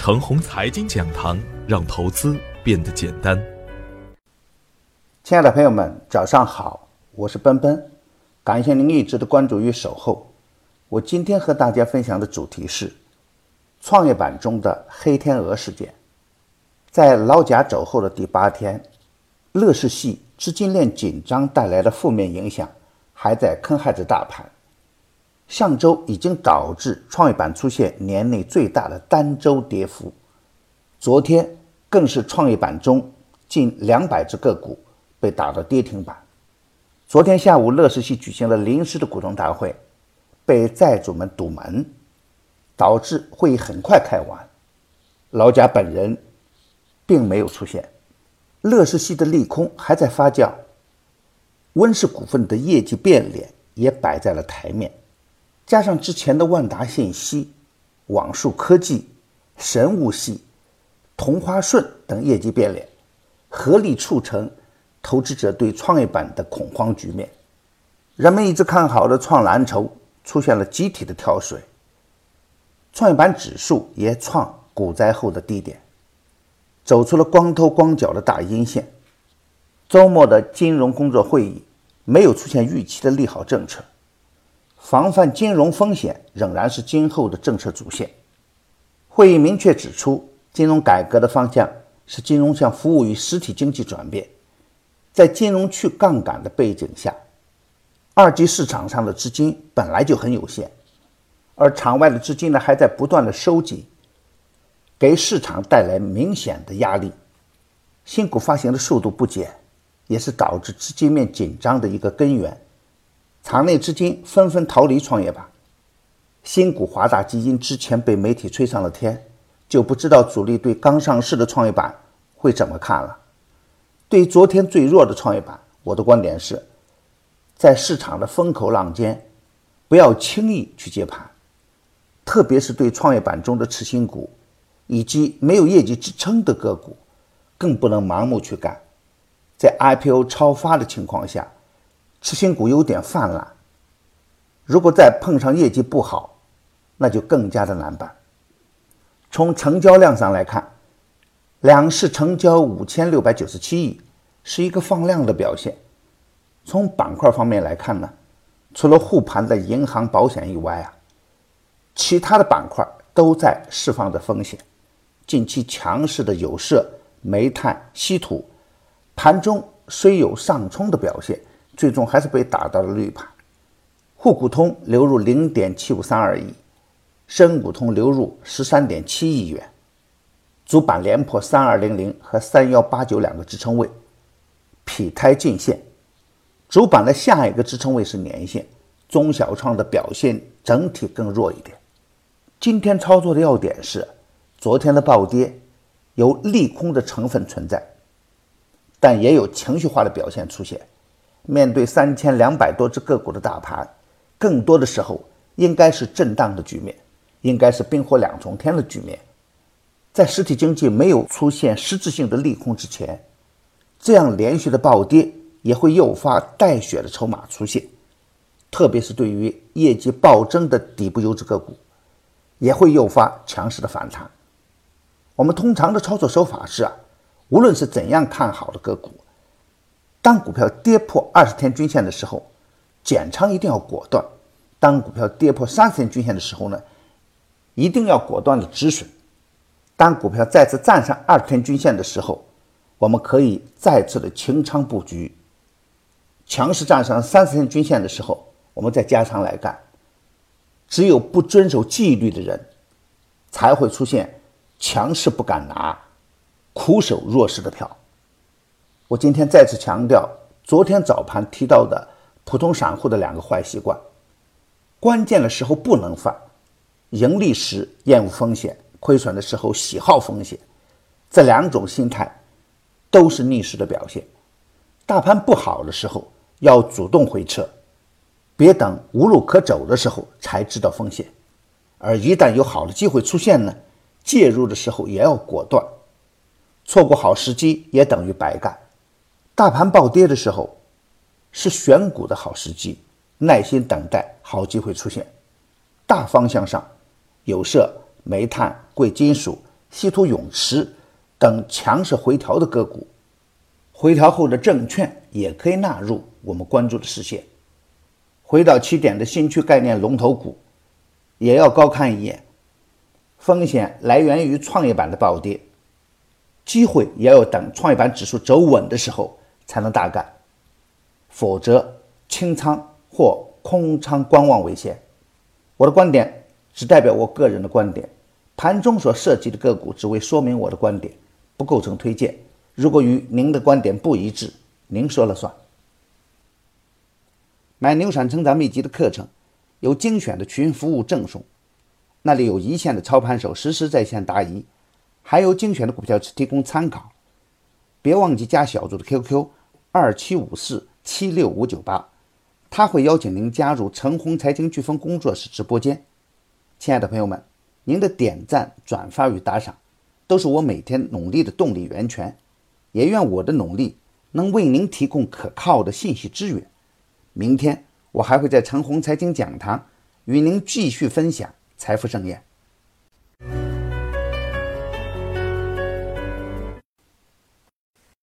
程红财经讲堂，让投资变得简单。亲爱的朋友们，早上好，我是奔奔，感谢您一直的关注与守候。我今天和大家分享的主题是创业板中的黑天鹅事件。在老贾走后的第八天，乐视系资金链紧张带来的负面影响还在坑害着大盘。上周已经导致创业板出现年内最大的单周跌幅，昨天更是创业板中近两百只个股。被打到跌停板。昨天下午，乐视系举行了临时的股东大会，被债主们堵门，导致会议很快开完。老贾本人并没有出现，乐视系的利空还在发酵。温氏股份的业绩变脸也摆在了台面，加上之前的万达信息、网数科技、神武系、同花顺等业绩变脸，合力促成。投资者对创业板的恐慌局面，人们一直看好的创蓝筹出现了集体的跳水，创业板指数也创股灾后的低点，走出了光头光脚的大阴线。周末的金融工作会议没有出现预期的利好政策，防范金融风险仍然是今后的政策主线。会议明确指出，金融改革的方向是金融向服务于实体经济转变。在金融去杠杆的背景下，二级市场上的资金本来就很有限，而场外的资金呢还在不断的收紧，给市场带来明显的压力。新股发行的速度不减，也是导致资金面紧张的一个根源。场内资金纷纷逃离创业板，新股华大基金之前被媒体吹上了天，就不知道主力对刚上市的创业板会怎么看了。对于昨天最弱的创业板，我的观点是，在市场的风口浪尖，不要轻易去接盘，特别是对创业板中的次新股以及没有业绩支撑的个股，更不能盲目去干。在 IPO 超发的情况下，次新股有点泛滥，如果再碰上业绩不好，那就更加的难办。从成交量上来看。两市成交五千六百九十七亿，是一个放量的表现。从板块方面来看呢，除了护盘的银行、保险以外啊，其他的板块都在释放着风险。近期强势的有色、煤炭、稀土，盘中虽有上冲的表现，最终还是被打到了绿盘。沪股通流入零点七五三二亿，深股通流入十三点七亿元。主板连破三二零零和三幺八九两个支撑位，劈开颈线。主板的下一个支撑位是年线。中小创的表现整体更弱一点。今天操作的要点是，昨天的暴跌有利空的成分存在，但也有情绪化的表现出现。面对三千两百多只个股的大盘，更多的时候应该是震荡的局面，应该是冰火两重天的局面。在实体经济没有出现实质性的利空之前，这样连续的暴跌也会诱发带血的筹码出现，特别是对于业绩暴增的底部优质个股，也会诱发强势的反弹。我们通常的操作手法是啊，无论是怎样看好的个股，当股票跌破二十天均线的时候，减仓一定要果断；当股票跌破三十天均线的时候呢，一定要果断的止损。当股票再次站上二十天均线的时候，我们可以再次的清仓布局；强势站上三十天均线的时候，我们再加仓来干。只有不遵守纪律的人，才会出现强势不敢拿，苦守弱势的票。我今天再次强调，昨天早盘提到的普通散户的两个坏习惯：关键的时候不能犯，盈利时厌恶风险。亏损的时候喜好风险，这两种心态都是逆势的表现。大盘不好的时候要主动回撤，别等无路可走的时候才知道风险。而一旦有好的机会出现呢，介入的时候也要果断，错过好时机也等于白干。大盘暴跌的时候是选股的好时机，耐心等待好机会出现。大方向上有色。煤炭、贵金属、稀土永磁等强势回调的个股，回调后的证券也可以纳入我们关注的视线。回到起点的新区概念龙头股，也要高看一眼。风险来源于创业板的暴跌，机会也要等创业板指数走稳的时候才能大干，否则清仓或空仓观望为先。我的观点只代表我个人的观点，盘中所涉及的个股只为说明我的观点，不构成推荐。如果与您的观点不一致，您说了算。买牛产成长秘籍的课程，有精选的群服务赠送，那里有一线的操盘手实时在线答疑，还有精选的股票提供参考。别忘记加小组的 QQ：二七五四七六五九八。他会邀请您加入陈红财经飓风工作室直播间。亲爱的朋友们，您的点赞、转发与打赏，都是我每天努力的动力源泉。也愿我的努力能为您提供可靠的信息资源。明天我还会在陈红财经讲堂与您继续分享财富盛宴。